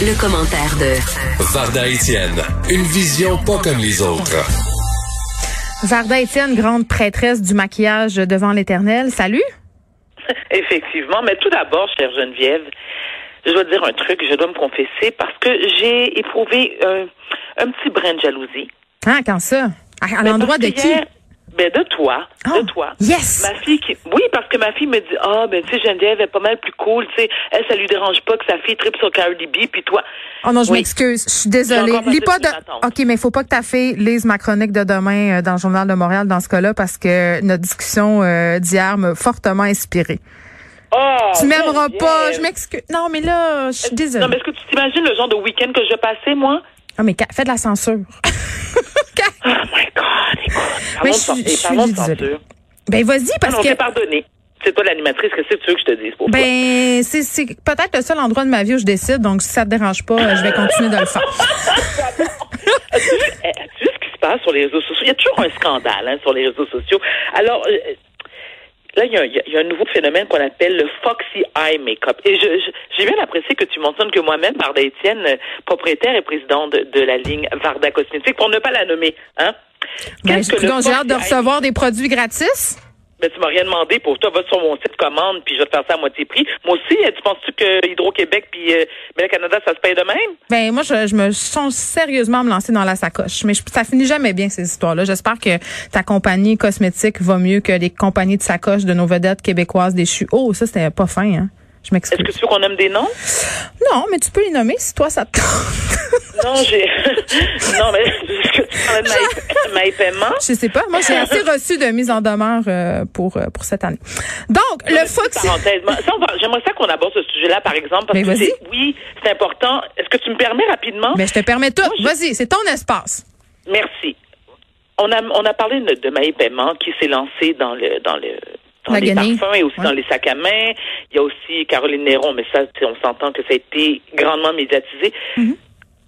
Le, commentaire de Varda Etienne, une vision pas comme les autres. Varda Etienne, grande prêtresse du maquillage devant l'éternel. Salut. Effectivement, mais tout d'abord, chère Geneviève, je dois dire un truc, je dois me confesser, parce que j'ai éprouvé un, un petit brin de jalousie. Ah, quand ça? À, l'endroit de qui? Ben de toi, de Oh, toi. yes! Ma fille qui, oui, parce que ma fille me dit, ah ben tu sais Geneviève est pas mal plus cool, tu sais, elle ça lui dérange pas que sa fille tripe sur Cardi B, puis toi. Oh non, je Oui. m'excuse. Je suis désolée. Lis pas de. OK, mais il faut pas que ta fille lise ma chronique de demain euh, dans le Journal de Montréal dans ce cas-là parce que notre discussion euh, d'hier m'a fortement inspirée. Oh, tu m'aimeras pas. Je m'excuse. Non, mais là, je suis désolée. Non, mais est-ce que tu t'imagines le genre de week-end que je passais, moi? Ah, mais fais de la censure. Oh my God, écoute. Mais je et je suis désolée. ben, vas-y, parce non, que. pardonné. C'est toi l'animatrice, qu'est-ce que tu veux que je te dise pour? Ben, c'est c'est peut-être le seul endroit de ma vie où je décide, donc si ça te dérange pas, euh, je vais continuer de le faire. As-tu vu, eh, vu ce qui se passe sur les réseaux sociaux? Il y a toujours un scandale hein, sur les réseaux sociaux. Alors, euh, là, il y, a, il y a un nouveau phénomène qu'on appelle le Foxy Eye Makeup. Et je, je- j'ai bien apprécié que tu mentionnes que moi-même, Varda Étienne, euh, propriétaire et présidente de, de la ligne Varda Cosmétique, pour ne pas la nommer, hein? Ben, j'ai hâte de recevoir des produits gratis. Mais tu m'as rien demandé pour toi. Va sur mon site commande, puis je vais te faire ça à moitié prix. Moi aussi, euh, tu penses-tu que Hydro-Québec puis euh, Canada, ça se paye de même? Ben moi, je, me songe sérieusement à me lancer dans la sacoche. Mais je- ça finit jamais bien ces histoires-là. J'espère que ta compagnie cosmétique va mieux que les compagnies de sacoche de nos vedettes québécoises déchues. Oh, ça c'était pas fin, hein. Je Est-ce que tu veux qu'on nomme des noms? Non, mais tu peux les nommer si toi ça te tente. Non, j'ai. non, mais est-ce que tu parlais de Maï- Maï Paiement? Je sais pas. Moi, j'ai assez reçu de mise en demeure euh, pour euh, pour cette année. Donc, le Fox. J'aimerais ça qu'on aborde ce sujet-là, par exemple, parce Mais que c'est, oui, c'est important. Est-ce que tu me permets rapidement? Mais je te permets tout. Je- Vas-y, c'est ton espace. Merci. On a, on a parlé de, de Maï Paiement qui s'est lancée dans le, dans le, dans les parfums et aussi Ouais. dans les sacs à main. Il y a aussi Caroline Néron, mais ça, on s'entend que ça a été grandement médiatisé. Mm-hmm.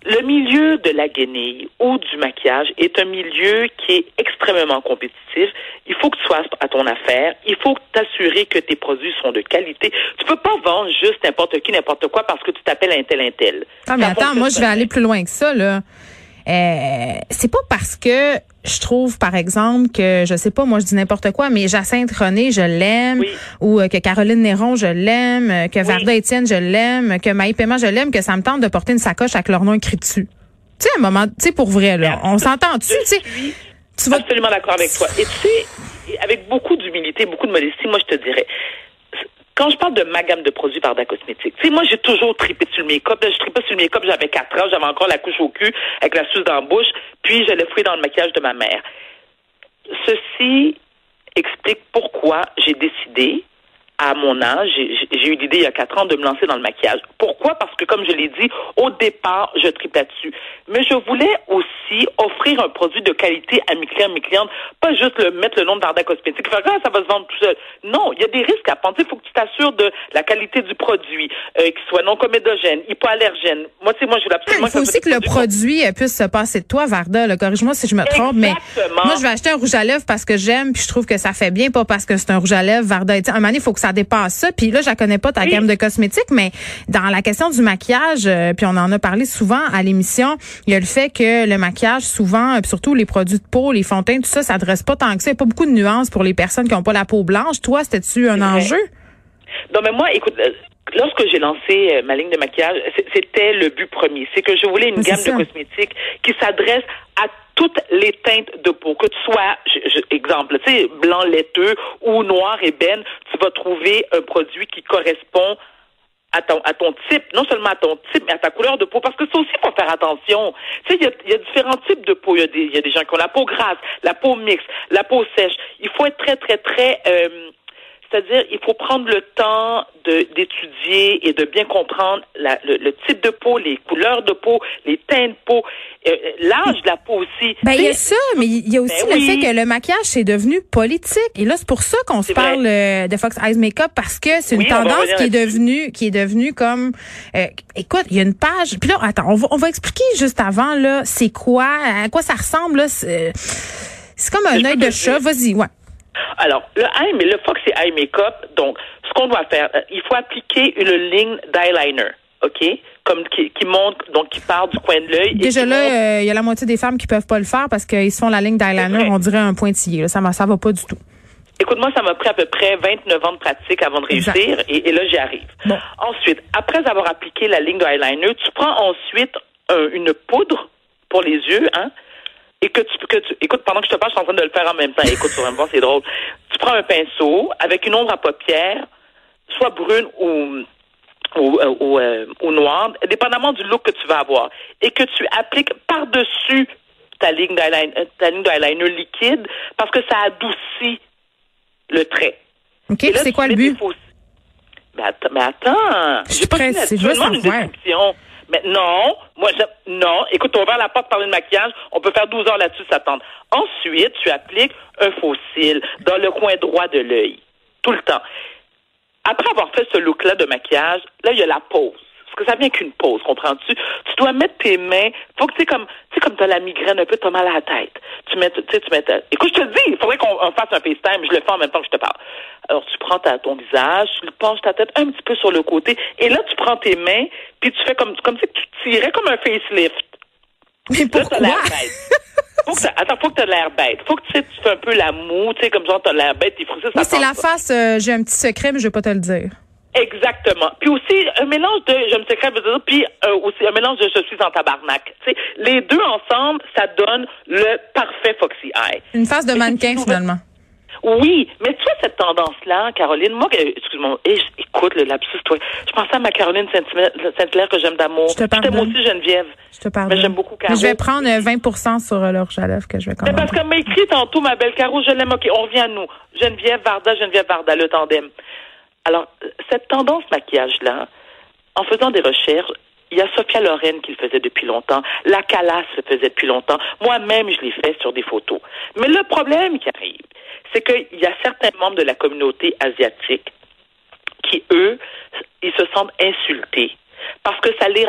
Le milieu de la guenille ou du maquillage est un milieu qui est extrêmement compétitif. Il faut que tu sois à ton affaire. Il faut t'assurer que tes produits sont de qualité. Tu peux pas vendre juste n'importe qui, n'importe quoi parce que tu t'appelles un tel, un tel. Ah, mais attends, moi, je vais aller plus loin que ça, là. Euh, c'est pas parce que je trouve, par exemple, que, je sais pas, moi, je dis n'importe quoi, mais Jacinthe René, je l'aime, Oui. ou euh, que Caroline Néron, je l'aime, euh, que Varda Étienne, je l'aime, que Maï Paiement, je l'aime, que ça me tente de porter une sacoche avec leur nom écrit dessus. Tu sais, un moment, tu sais, pour vrai, là, on s'entend-tu, tu sais, tu vas... absolument d'accord avec toi. Et tu sais, avec beaucoup d'humilité, beaucoup de modestie, moi, je te dirais, quand je parle de ma gamme de produits Varda Cosmétique, tu sais, moi, j'ai toujours tripé sur le make-up. Je tripais sur le make-up, j'avais 4 ans, j'avais encore la couche au cul avec la suce dans la bouche, puis je l'ai fouillé dans le maquillage de ma mère. Ceci explique pourquoi j'ai décidé, à mon âge, j'ai eu l'idée il y a quatre ans de me lancer dans le maquillage. Pourquoi? Parce que, comme je l'ai dit, au départ, je tripe là-dessus. Mais je voulais aussi offrir un produit de qualité à mes clients, mes clientes, pas juste le, mettre le nom d'Arda Cosmétique, faire ah, ça va se vendre tout seul. Non, il y a des risques à prendre. Il faut que tu t'assures de la qualité du produit, euh, qu'il soit non comédogène, hypoallergène. Moi, tu sais, moi, je veux absolument Il faut aussi que le produit euh, puisse se passer de toi, Varda. Corrige-moi si je me trompe, mais Exactement. moi, je vais acheter un rouge à lèvres parce que j'aime, puis je trouve que ça fait bien, pas parce que c'est un rouge à lèvres Varda. À un moment donné, il faut que ça dépasse ça. Puis là, je la connais pas ta Oui. gamme de cosmétiques, mais dans la question du maquillage, euh, puis on en a parlé souvent à l'émission, il y a le fait que le maquillage, souvent, euh, puis surtout les produits de peau, les teint, tout ça, ça adresse pas tant que ça. Il y a pas beaucoup de nuances pour les personnes qui ont pas la peau blanche. Toi, c'était-tu un enjeu? Non, mais moi, écoute, euh, lorsque j'ai lancé ma ligne de maquillage, c'était le but premier. C'est que je voulais une gamme ça. de cosmétiques qui s'adresse à toutes les teintes de peau. Que tu sois, je- je- exemple, tu sais, blanc laiteux ou noir ébène, tu vas trouver un produit qui correspond à ton, à ton type, non seulement à ton type, mais à ta couleur de peau. Parce que ça aussi, il faut faire attention. Tu sais, il y a, y a différents types de peau. Il y, a des, il y a des gens qui ont la peau grasse, la peau mixte, la peau sèche. Il faut être très, très, très... euh, c'est-à-dire, il faut prendre le temps d'étudier et de bien comprendre la- le, le type de peau, les couleurs de peau, les teintes de peau, euh, euh, l'âge de la peau aussi. Ben, il y a ça, mais il y a aussi Ben le oui. fait que le maquillage, c'est devenu politique. Et là, c'est pour ça qu'on se parle euh, de Fox Eyes Makeup, parce que c'est une Oui, tendance qui est devenue, qui est devenue comme, euh, écoute, il y a une page, puis là, attends, on va, on va expliquer juste avant, là, c'est quoi, à quoi ça ressemble, là, c'est comme un œil de chat, vas-y, ouais. Alors, le eye, mais le Fox et Eye Makeup, donc, ce qu'on doit faire, euh, il faut appliquer une ligne d'eyeliner, OK? comme qui, qui monte, donc qui part du coin de l'œil. Déjà là, il y a la moitié des femmes qui peuvent pas le faire parce qu'ils se font la ligne d'eyeliner, on dirait un pointillé. Là. Ça ne ça va pas du tout. Écoute-moi, ça m'a pris à peu près 29 ans de pratique avant de réussir et, là, j'y arrive. Ensuite, après avoir appliqué la ligne d'eyeliner, tu prends ensuite une poudre pour les yeux, hein, et que tu, que tu, écoute, pendant que je te parle, je suis en train de le faire en même temps. Écoute, sur un bon, c'est drôle. Tu prends un pinceau avec une ombre à paupières, soit brune ou ou, euh, ou, euh, ou noire, dépendamment du look que tu vas avoir, et que tu appliques par-dessus ta ligne d'eyeliner, euh, ta ligne d'eyeliner liquide, parce que ça adoucit le trait. OK, c'est quoi le but? Mais attends, mais prête, c'est juste une description. Mais non, moi, je, non. Écoute, on va à la porte parler de maquillage. On peut faire 12 heures là-dessus, s'attendre. Ensuite, tu appliques un faux dans le coin droit de l'œil. Tout le temps. Après avoir fait ce look-là de maquillage, là, il y a la pose que ça vient qu'une pause, comprends-tu? Tu dois mettre tes mains, faut que tu sais comme tu sais comme t'as la migraine un peu, t'as mal à la tête. Tu mets tu sais tu mets Écoute, je te dis, il faudrait qu'on fasse un FaceTime, je le fais en même temps que je te parle. Alors tu prends ta, ton visage, tu penches ta tête un petit peu sur le côté et là tu prends tes mains puis tu fais comme comme si tu tirais comme un facelift. Mais pourquoi? Là, faut que attends, faut que tu aies l'air bête. Faut que tu, sais, tu fais un peu la moue, tu sais, comme genre, t'as l'air bête, t'es frustré, ça Oui, c'est la face, euh, j'ai un petit secret, mais je vais pas te le dire. Exactement. Puis aussi, un mélange de je me secrète, puis euh, aussi un mélange de je suis en tabarnak. les deux ensemble, ça donne le parfait Foxy Eye. Une face de mannequin, finalement. Oui, mais tu vois cette tendance-là, Caroline, moi, excuse-moi, écoute le lapsus, toi. Je pensais à ma Caroline Saint-Hilaire que j'aime d'amour. Je te parle. moi aussi Geneviève. Je te parle. Mais j'aime beaucoup Caro. je vais prendre 20% sur euh, leur à que je vais commander. C'est parce qu'elle m'a écrit tantôt, ma belle Caro, je l'aime. OK, on revient à nous. Geneviève Varda, Geneviève Varda, le tandem. Alors, cette tendance maquillage-là, en faisant des recherches, il y a Sophia Loren qui le faisait depuis longtemps. La Calas le faisait depuis longtemps. Moi-même, je l'ai fait sur des photos. Mais le problème qui arrive, c'est qu'il y a certains membres de la communauté asiatique qui, eux, ils se sentent insultés. Parce que ça les,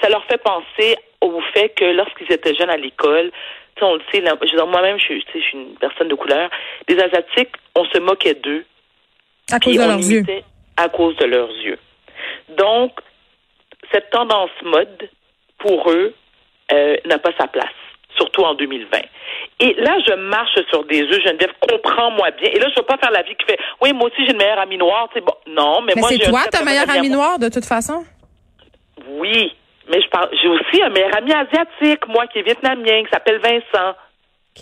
ça leur fait penser au fait que lorsqu'ils étaient jeunes à l'école, on le sait, moi-même, je, je suis une personne de couleur, les Asiatiques, on se moquait d'eux à cause de leurs yeux. À cause de leurs yeux. Donc, cette tendance mode, pour eux, euh, n'a pas sa place, surtout en 2020. Et là, je marche sur des œufs, Geneviève, comprends-moi bien. Et là, je ne veux pas faire la vie qui fait, oui, moi aussi, j'ai une meilleure amie noire. Bon, non, mais, mais moi, c'est toi ta meilleure amie noire, de toute façon? Oui, mais je parle, j'ai aussi un meilleur ami asiatique, moi, qui est vietnamien, qui s'appelle Vincent.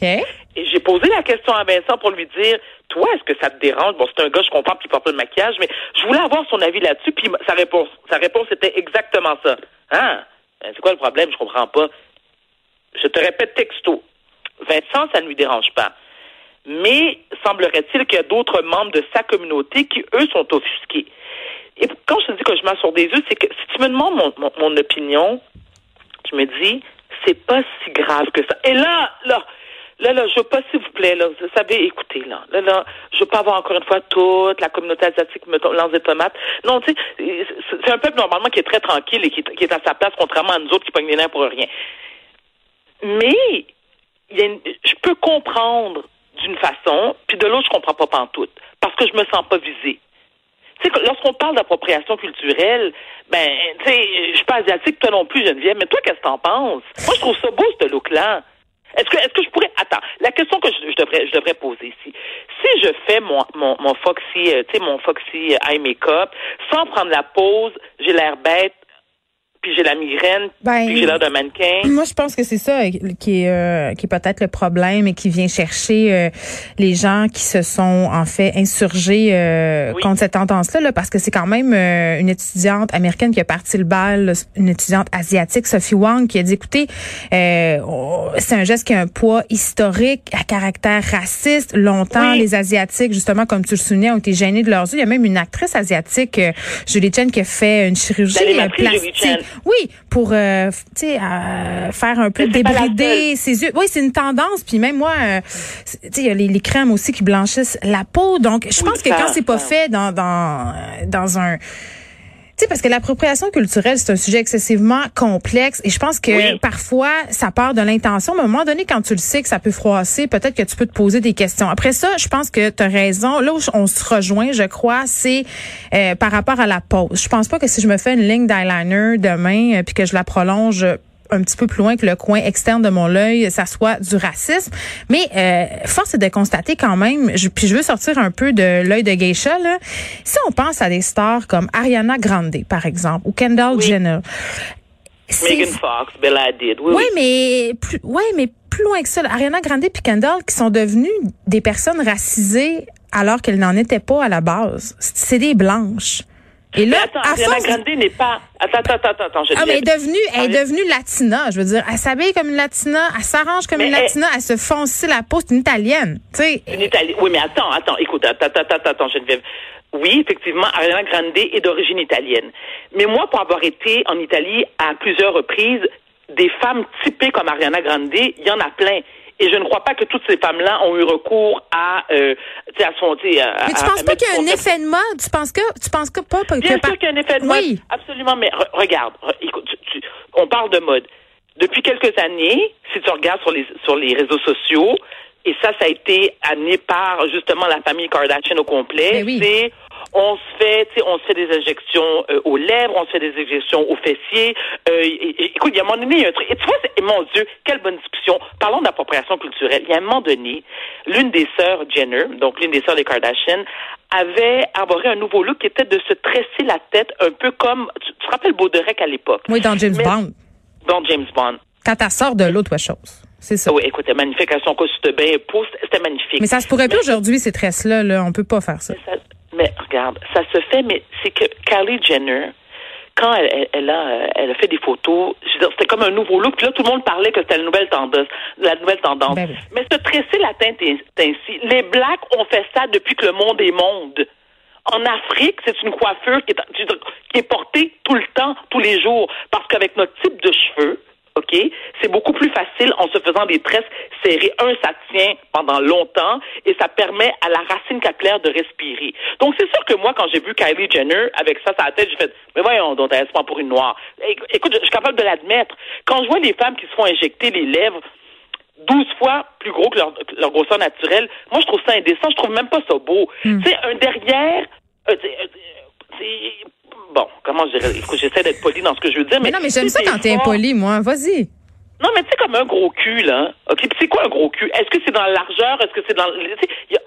Et j'ai posé la question à Vincent pour lui dire, toi, est-ce que ça te dérange? Bon, c'est un gars, je comprends, qu'il porte pas de maquillage, mais je voulais avoir son avis là-dessus, puis sa réponse, sa réponse était exactement ça. Hein? Ben, c'est quoi le problème? Je comprends pas. Je te répète texto. Vincent, ça ne lui dérange pas. Mais semblerait-il qu'il y a d'autres membres de sa communauté qui, eux, sont offusqués. Et quand je te dis que je marche sur des œufs, c'est que si tu me demandes mon, mon opinion, je me dis, c'est pas si grave que ça. Et là, là, Là, là, je veux pas, s'il vous plaît, là, vous savez, écoutez, là, là, là, je veux pas avoir encore une fois toute la communauté asiatique me lance des tomates. Non, tu sais, c'est un peuple normalement qui est très tranquille et qui, est à sa place, contrairement à nous autres qui pognent les nerfs pour rien. Mais, il y a je peux comprendre d'une façon, puis de l'autre, je comprends pas pantoute, parce que je me sens pas visée. Tu sais, lorsqu'on parle d'appropriation culturelle, ben, tu sais, je suis pas asiatique, toi non plus, Geneviève, mais toi, qu'est-ce que t'en penses? Moi, je trouve ça beau, ce look-là. Est-ce que, est-ce que je pourrais, attends, la question que je, devrais, je devrais poser ici, si je fais mon, mon, mon Foxy, euh, tu sais, mon Foxy Eye Makeup, sans prendre la pause, j'ai l'air bête, puis j'ai la migraine, ben, puis j'ai l'air d'un mannequin. Moi, je pense que c'est ça qui est, euh, qui est peut-être le problème et qui vient chercher euh, les gens qui se sont en fait insurgés euh, contre cette tendance-là, là, parce que c'est quand même une étudiante américaine qui a parti le bal, une étudiante asiatique, Sophie Wang, qui a dit, écoutez, c'est un geste qui a un poids historique à caractère raciste. Longtemps, les Asiatiques, justement, comme tu le soulignais, ont été gênés de leurs yeux. Il y a même une actrice asiatique, Julie Chen, qui a fait une chirurgie plastique. Oui, pour euh, tu sais euh, faire un peu débrider ses yeux. Oui, c'est une tendance. Puis même moi, euh, tu sais, il y a les, crèmes aussi qui blanchissent la peau. Donc, je pense que quand c'est pas fait dans dans dans un Tu sais, parce que l'appropriation culturelle, c'est un sujet excessivement complexe et je pense que Oui. parfois, ça part de l'intention. Mais à un moment donné, quand tu le sais que ça peut froisser, peut-être que tu peux te poser des questions. Après ça, je pense que tu as raison. Là où on se rejoint, je crois, c'est euh, par rapport à la pause. Je pense pas que si je me fais une ligne d'eyeliner demain euh, puis que je la prolonge un petit peu plus loin que le coin externe de mon œil, ça soit du racisme. Mais euh, force est de constater quand même, je, puis je veux sortir un peu de l'œil de geisha, là. si on pense à des stars comme Ariana Grande, par exemple, ou Kendall Oui. Jenner, Megan Fox, Bella Hadid. Oui, oui, oui. mais plus, ouais, mais plus loin que ça. là. Ariana Grande et Kendall qui sont devenues des personnes racisées alors qu'elles n'en étaient pas à la base. C'est des blanches. Et là, Mais attends, Ariana force Grande n'est pas. Attends, attends, attends, attends. Je ah, mais elle est devenue, elle est devenue latina. Je veux dire, elle s'habille comme une latina, elle s'arrange comme Mais une elle- latina, elle se fonce la peau, c'est une italienne. Tu sais, Une Italienne. Oui, mais attends, attends, écoute, attends, attends, attends, attends, Geneviève. Oui, effectivement, Ariana Grande est d'origine italienne. Mais moi, pour avoir été en Italie à plusieurs reprises, des femmes typées comme Ariana Grande, il y en a plein. Et je ne crois pas que toutes ces femmes-là ont eu recours à, euh, à son, à- mais tu penses à pas qu'il y a un effet de mode? Tu penses que, tu penses que pas, que Bien par- sûr qu'il y a un effet de mode. Oui. Absolument, mais re- regarde, re- écoute, tu- tu- on parle de mode. Depuis quelques années, si tu regardes sur les, sur les réseaux sociaux, et ça, ça a été amené par justement la famille Kardashian au complet, Ben oui. c'est on se fait, tu sais, on se fait des injections euh, aux lèvres, on se fait des injections aux fessiers. Euh, et- et- écoute, il y a un moment donné, il y a un truc. Et tu vois, c'est- et mon Dieu, quelle bonne discussion. Parlons d'appropriation culturelle. Il y a un moment donné, l'une des sœurs Jenner, donc l'une des sœurs des Kardashian, avait arboré un nouveau look qui était de se tresser la tête un peu comme, tu, tu te rappelles Baudelaire à l'époque, Oui, dans James Mais- Bond. dans James Bond. Quand elle sort de l'autre chose. C'est ça. Oui, écoute, est magnifique avec son costume de bain pouce, c'était magnifique. Mais ça se pourrait plus aujourd'hui, ces tresses-là, là. On peut pas faire ça. Ça- mais regarde, ça se fait, mais c'est que Kylie Jenner, quand elle, elle, elle a, euh, elle a fait des photos, je veux dire, c'était comme un nouveau look. Puis là, tout le monde parlait que c'était la nouvelle tendance. La nouvelle tendance. Ben oui. Mais se tresser la teinte est- ainsi. Les Blacks ont fait ça depuis que le monde est monde. En Afrique, c'est une coiffure qui est, qui est portée tout le temps, tous les jours. Parce qu'avec notre type de cheveux, OK, c'est beaucoup plus facile en se faisant des tresses serrées. Un, ça tient pendant longtemps et ça permet à la racine capillaire de respirer. Donc, c'est sûr que moi, quand j'ai vu Kylie Jenner avec ça sur la tête, j'ai fait, mais voyons, donc, elle se prend pour une noire. Éc- Écoute, je suis capable de l'admettre. Quand je vois les femmes qui se font injecter les lèvres 12 fois plus gros que leur, leur grosseur naturelle, moi, je trouve ça indécent. Je trouve même pas ça beau. Hmm. Tu sais, un derrière, euh, euh, bon, comment je dirais, j'essaie d'être poli dans ce que je veux dire, mais. Mais non, mais j'aime ça quand t'es impoli, moi. Vas-y. non, mais tu sais, comme un gros cul, là. OK, c'est quoi un gros cul? Est-ce que c'est dans la largeur? Est-ce que c'est dans... a-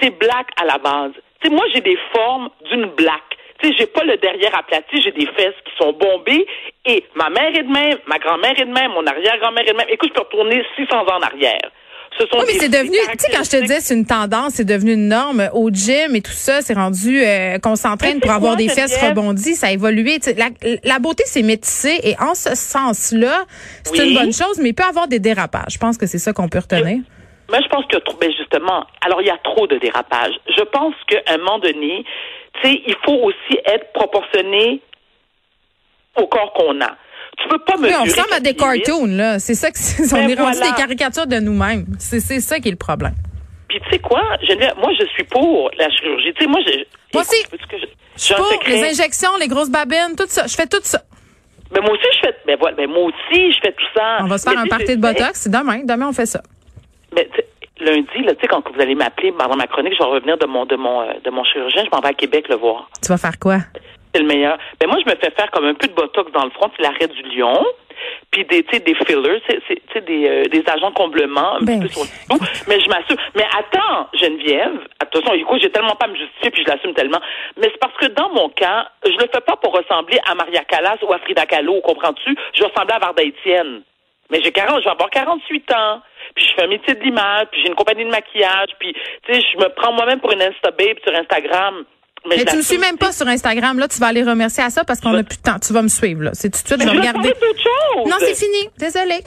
C'est black à la base. Tu sais, moi, j'ai des formes d'une black. Tu sais, j'ai pas le derrière aplati, j'ai des fesses qui sont bombées. Et ma mère est de même, ma grand-mère est de même, mon arrière-grand-mère est de même. Écoute, je peux retourner 600 ans en arrière. Ce sont Oui, mais c'est devenu, tu sais, quand je te disais c'est une tendance, c'est devenu une norme au gym et tout ça, c'est rendu euh, qu'on s'entraîne Mais pour avoir quoi, des fesses rebondies, ça a évolué. La, la beauté, c'est métissé et en ce sens-là, c'est Oui. une bonne chose, mais il peut y avoir des dérapages. Je pense que c'est ça qu'on peut retenir. Mais je pense qu'il y a trop, ben justement, alors il y a trop de dérapage. Je pense qu'à un moment donné, tu sais, il faut aussi être proportionné au corps qu'on a. Tu peux pas Oui, mesurer. on ressemble à des cartoons, là. C'est ça que c'est, on Ben est rendu voilà. des caricatures de nous-mêmes. C'est, c'est ça qui est le problème. Puis tu sais quoi, Geneviève, moi je suis pour la chirurgie. Tu sais, moi je. Moi aussi. je- Je suis pour secret? les injections, les grosses babines, tout ça. Je fais tout ça. Mais moi aussi je fais. Ben voilà, ben moi aussi je fais tout ça. On va se faire Mais un party de botox. C'est demain. Demain, on fait ça. Mais lundi, là, tu sais, quand vous allez m'appeler pendant ma chronique, je vais revenir de mon de mon euh, de mon chirurgien, je m'en vais à Québec le voir. Tu vas faire quoi? C'est le meilleur. Ben moi, je me fais faire comme un peu de botox dans le front, c'est l'arrêt du lion. Puis des, des fillers, c'est, des, euh, des agents de comblement, un Ben petit peu oui. sur le tout. Mais je m'assure. Mais attends, Geneviève, attention, écoute, j'ai tellement pas à me justifier, puis je l'assume tellement. Mais c'est parce que dans mon cas, je le fais pas pour ressembler à Maria Callas ou à Frida Kahlo, comprends-tu? Je ressemble à Varda Étienne. Mais j'ai 40, je vais avoir 48 ans. Puis je fais un métier de l'image, puis j'ai une compagnie de maquillage, puis tu sais, je me prends moi-même pour une Insta babe sur Instagram. Mais je tu me suis même pas sur Instagram. Là, tu vas aller remercier à ça parce qu'on Je- a plus de temps. Tu vas me suivre, là. C'est tout de suite, Mais je vais regarder. Non, c'est fini. Désolée.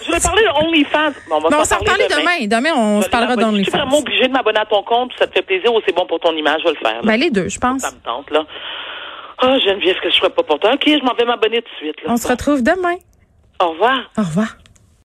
Je voulais parler de OnlyFans. On va Mais on s'en reparler demain. Demain, on se vais parlera l'envoyer. Je suis vraiment d'OnlyFans. obligée de m'abonner à ton compte, ça te fait plaisir ou c'est bon pour ton image, je vais le faire. Ben, les deux, je pense. Ça me tente, là. Ah, Geneviève, ce que je ferais pas pour toi. OK, je m'en vais m'abonner tout de suite. Là. On se retrouve demain. Au revoir. Au revoir.